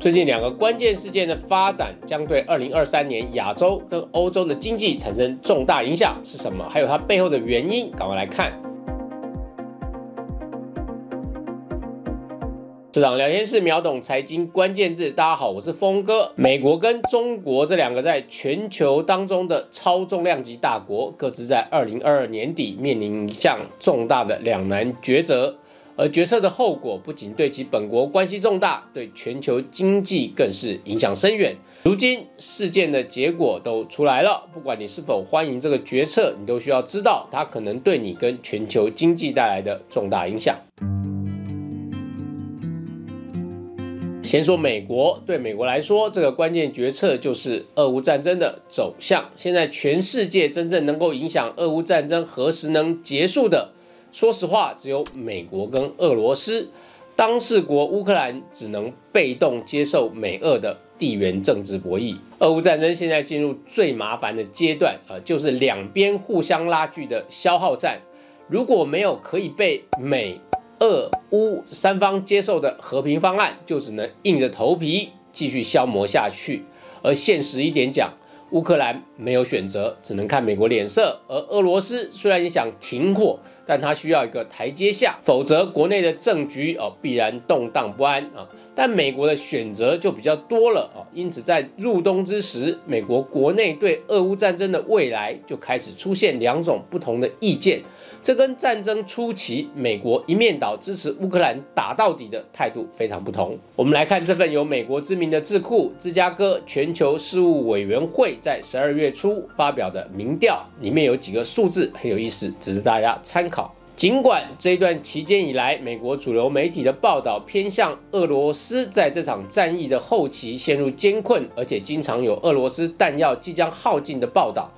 最近两个关键事件的发展，将对二零二三年亚洲跟欧洲的经济产生重大影响，是什么？还有它背后的原因，赶快来看。市场聊天室秒懂财经关键字，大家好，我是峰哥。美国跟中国这两个在全球当中的超重量级大国，各自在二零二二年底面临一项重大的两难抉择，而决策的后果不仅对其本国关系重大，对全球经济更是影响深远。如今事件的结果都出来了，不管你是否欢迎这个决策，你都需要知道它可能对你跟全球经济带来的重大影响。先说美国，对美国来说，这个关键决策就是俄乌战争的走向。现在全世界真正能够影响俄乌战争何时能结束的，说实话，只有美国跟俄罗斯。当事国乌克兰只能被动接受美俄的地缘政治博弈。俄乌战争现在进入最麻烦的阶段，呃，就是两边互相拉锯的消耗战。如果没有可以被美俄乌三方接受的和平方案，就只能硬着头皮继续消磨下去。而现实一点讲，乌克兰没有选择，只能看美国脸色。而俄罗斯虽然也想停火，但它需要一个台阶下，否则国内的政局哦必然动荡不安啊。但美国的选择就比较多了啊，因此在入冬之时，美国国内对俄乌战争的未来就开始出现两种不同的意见。这跟战争初期美国一面倒支持乌克兰打到底的态度非常不同。我们来看这份由美国知名的智库芝加哥全球事务委员会在十二月初发表的民调，里面有几个数字很有意思，值得大家参考。尽管这段期间以来，美国主流媒体的报道偏向俄罗斯在这场战役的后期陷入艰困，而且经常有俄罗斯弹药即将耗尽的报道。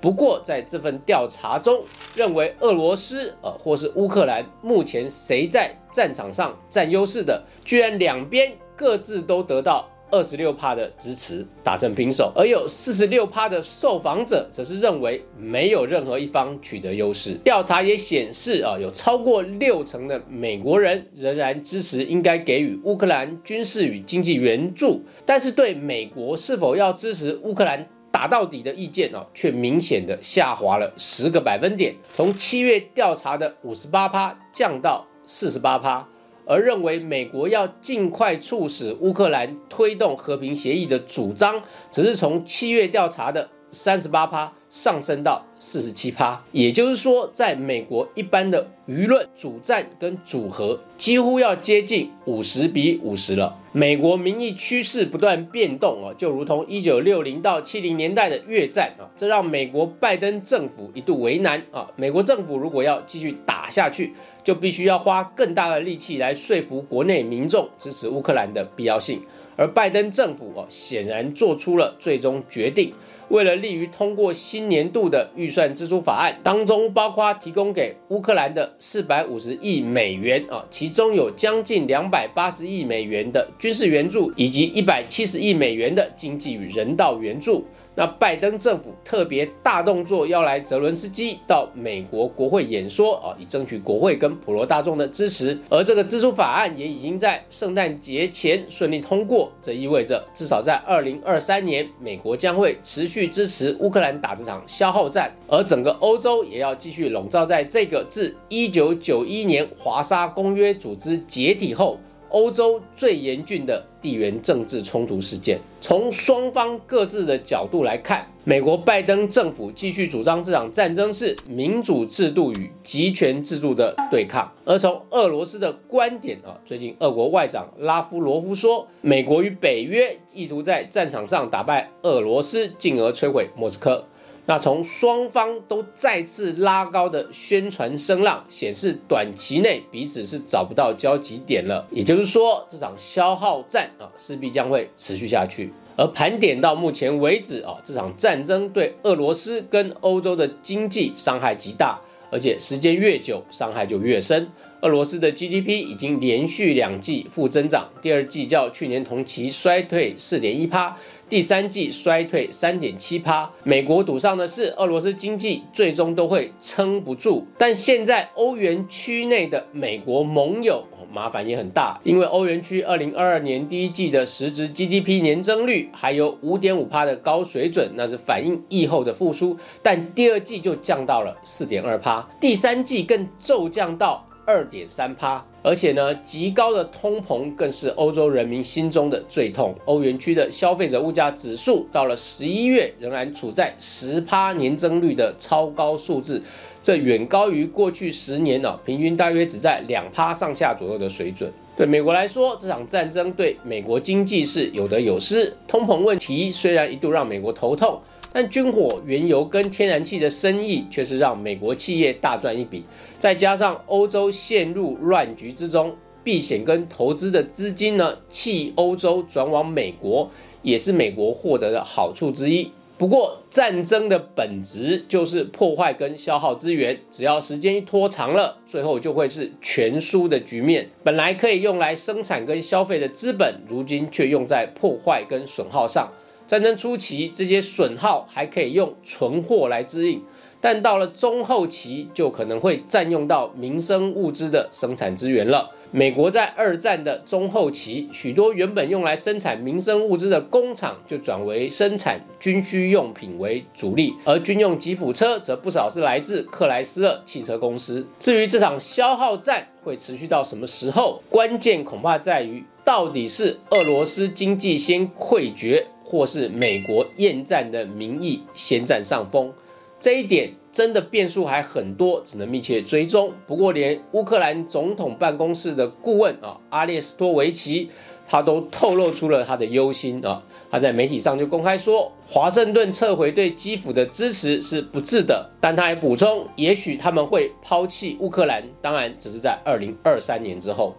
不过，在这份调查中，认为俄罗斯呃或是乌克兰目前谁在战场上占优势的，居然两边各自都得到二十六趴的支持，打成平手。而有四十六趴的受访者则是认为没有任何一方取得优势。调查也显示啊，有超过六成的美国人仍然支持应该给予乌克兰军事与经济援助，但是对美国是否要支持乌克兰？打到底的意见哦，却明显的下滑了十个百分点，从七月调查的五十八趴降到四十八趴，而认为美国要尽快促使乌克兰推动和平协议的主张，只是从七月调查的三十八趴。上升到四十七趴，也就是说，在美国一般的舆论主战跟组合几乎要接近五十比五十了。美国民意趋势不断变动啊，就如同一九六零到七零年代的越战啊，这让美国拜登政府一度为难啊。美国政府如果要继续打下去，就必须要花更大的力气来说服国内民众支持乌克兰的必要性，而拜登政府哦，显然做出了最终决定。为了利于通过新年度的预算支出法案，当中包括提供给乌克兰的四百五十亿美元啊，其中有将近两百八十亿美元的军事援助，以及一百七十亿美元的经济与人道援助。那拜登政府特别大动作，要来泽伦斯基到美国国会演说啊，以争取国会跟普罗大众的支持。而这个支出法案也已经在圣诞节前顺利通过，这意味着至少在二零二三年，美国将会持续支持乌克兰打这场消耗战，而整个欧洲也要继续笼罩在这个自一九九一年华沙公约组织解体后。欧洲最严峻的地缘政治冲突事件，从双方各自的角度来看，美国拜登政府继续主张这场战争是民主制度与集权制度的对抗；而从俄罗斯的观点啊，最近俄国外长拉夫罗夫说，美国与北约意图在战场上打败俄罗斯，进而摧毁莫斯科。那从双方都再次拉高的宣传声浪显示，短期内彼此是找不到交集点了。也就是说，这场消耗战啊，势必将会持续下去。而盘点到目前为止啊，这场战争对俄罗斯跟欧洲的经济伤害极大，而且时间越久，伤害就越深。俄罗斯的 GDP 已经连续两季负增长，第二季较去年同期衰退四点一趴，第三季衰退三点七趴。美国赌上的是俄罗斯经济最终都会撑不住，但现在欧元区内的美国盟友。麻烦也很大，因为欧元区二零二二年第一季的实质 GDP 年增率还有五点五帕的高水准，那是反映疫后的复苏，但第二季就降到了四点二帕，第三季更骤降到二点三帕，而且呢，极高的通膨更是欧洲人民心中的最痛。欧元区的消费者物价指数到了十一月仍然处在十帕年增率的超高数字。这远高于过去十年呢，平均大约只在两趴上下左右的水准。对美国来说，这场战争对美国经济是有得有失。通膨问题虽然一度让美国头痛，但军火、原油跟天然气的生意却是让美国企业大赚一笔。再加上欧洲陷入乱局之中，避险跟投资的资金呢弃欧洲转往美国，也是美国获得的好处之一。不过，战争的本质就是破坏跟消耗资源，只要时间一拖长了，最后就会是全输的局面。本来可以用来生产跟消费的资本，如今却用在破坏跟损耗上。战争初期，这些损耗还可以用存货来支应。但到了中后期，就可能会占用到民生物资的生产资源了。美国在二战的中后期，许多原本用来生产民生物资的工厂，就转为生产军需用品为主力，而军用吉普车则不少是来自克莱斯勒汽车公司。至于这场消耗战会持续到什么时候，关键恐怕在于，到底是俄罗斯经济先溃决，或是美国厌战的民意先占上风。这一点真的变数还很多，只能密切追踪。不过，连乌克兰总统办公室的顾问啊，阿列斯托维奇，他都透露出了他的忧心啊。他在媒体上就公开说，华盛顿撤回对基辅的支持是不智的。但他还补充，也许他们会抛弃乌克兰，当然只是在二零二三年之后。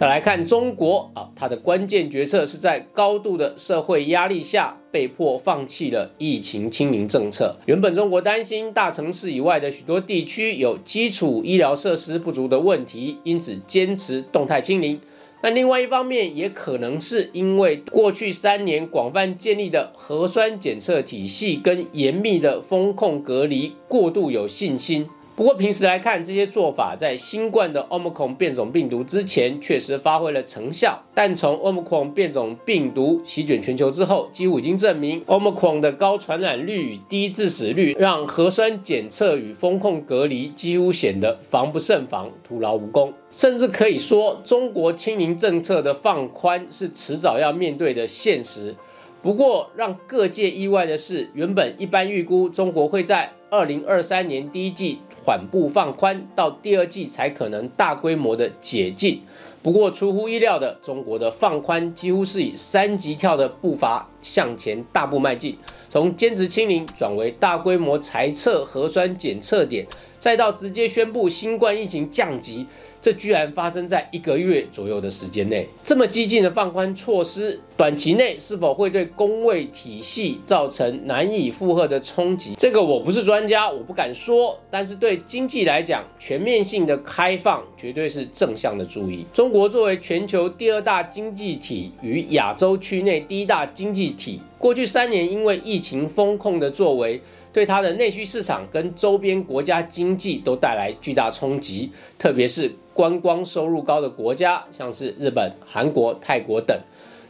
再来看中国啊，它的关键决策是在高度的社会压力下被迫放弃了疫情清零政策。原本中国担心大城市以外的许多地区有基础医疗设施不足的问题，因此坚持动态清零。但另外一方面，也可能是因为过去三年广泛建立的核酸检测体系跟严密的风控隔离过度有信心。不过，平时来看，这些做法在新冠的 Omicron 变种病毒之前确实发挥了成效。但从 Omicron 变种病毒席卷全球之后，几乎已经证明 Omicron 的高传染率与低致死率，让核酸检测与风控隔离几乎显得防不胜防、徒劳无功。甚至可以说，中国清零政策的放宽是迟早要面对的现实。不过，让各界意外的是，原本一般预估中国会在二零二三年第一季。缓步放宽，到第二季才可能大规模的解禁。不过出乎意料的，中国的放宽几乎是以三级跳的步伐向前大步迈进，从坚持清零转为大规模裁撤核酸检测点，再到直接宣布新冠疫情降级。这居然发生在一个月左右的时间内，这么激进的放宽措施，短期内是否会对工位体系造成难以负荷的冲击？这个我不是专家，我不敢说。但是对经济来讲，全面性的开放绝对是正向的注意。中国作为全球第二大经济体与亚洲区内第一大经济体，过去三年因为疫情风控的作为。对它的内需市场跟周边国家经济都带来巨大冲击，特别是观光收入高的国家，像是日本、韩国、泰国等，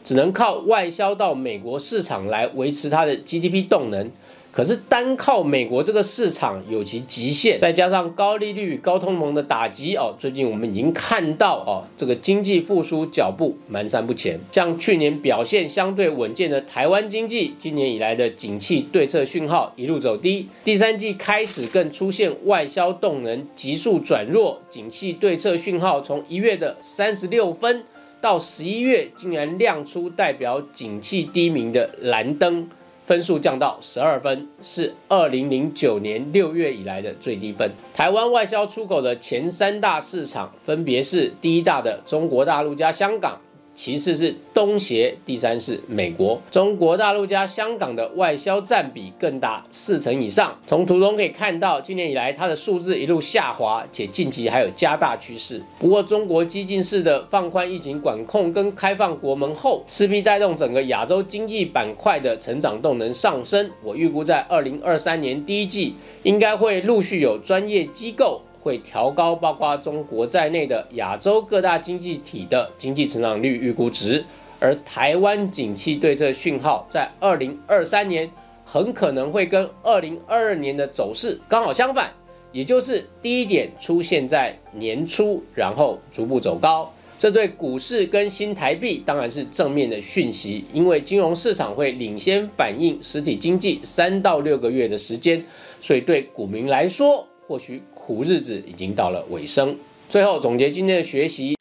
只能靠外销到美国市场来维持它的 GDP 动能。可是单靠美国这个市场有其极限，再加上高利率、高通膨的打击哦，最近我们已经看到哦，这个经济复苏脚步蹒跚不前。像去年表现相对稳健的台湾经济，今年以来的景气对策讯号一路走低，第三季开始更出现外销动能急速转弱，景气对策讯号从一月的三十六分到十一月竟然亮出代表景气低迷的蓝灯。分数降到十二分，是二零零九年六月以来的最低分。台湾外销出口的前三大市场分别是第一大的中国大陆加香港，其次是东协，第三是美国。中国大陆加香港的外销占比更大四成以上。从图中可以看到，今年以来它的数字一路下滑，且近期还有加大趋势。不过，中国激进式的放宽疫情管控跟开放国门后，势必带动整个亚洲经济板块的成长动能上升。我预估在二零二三年第一季，应该会陆续有专业机构。会调高包括中国在内的亚洲各大经济体的经济成长率预估值，而台湾景气对这讯号，在二零二三年很可能会跟二零二二年的走势刚好相反，也就是低点出现在年初，然后逐步走高。这对股市跟新台币当然是正面的讯息，因为金融市场会领先反映实体经济三到六个月的时间，所以对股民来说。或许苦日子已经到了尾声。最后总结今天的学习：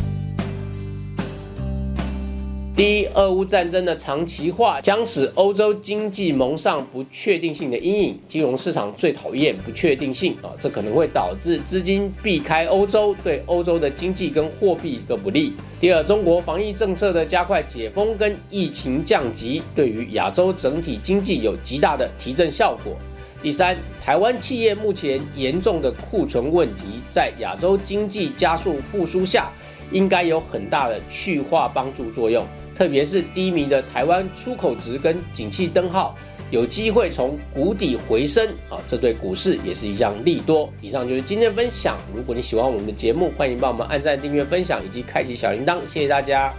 第一，俄乌战争的长期化将使欧洲经济蒙上不确定性的阴影。金融市场最讨厌不确定性啊，这可能会导致资金避开欧洲，对欧洲的经济跟货币都不利。第二，中国防疫政策的加快解封跟疫情降级，对于亚洲整体经济有极大的提振效果。第三，台湾企业目前严重的库存问题，在亚洲经济加速复苏下，应该有很大的去化帮助作用。特别是低迷的台湾出口值跟景气灯号，有机会从谷底回升啊，这对股市也是一项利多。以上就是今天的分享。如果你喜欢我们的节目，欢迎帮我们按赞、订阅、分享以及开启小铃铛，谢谢大家。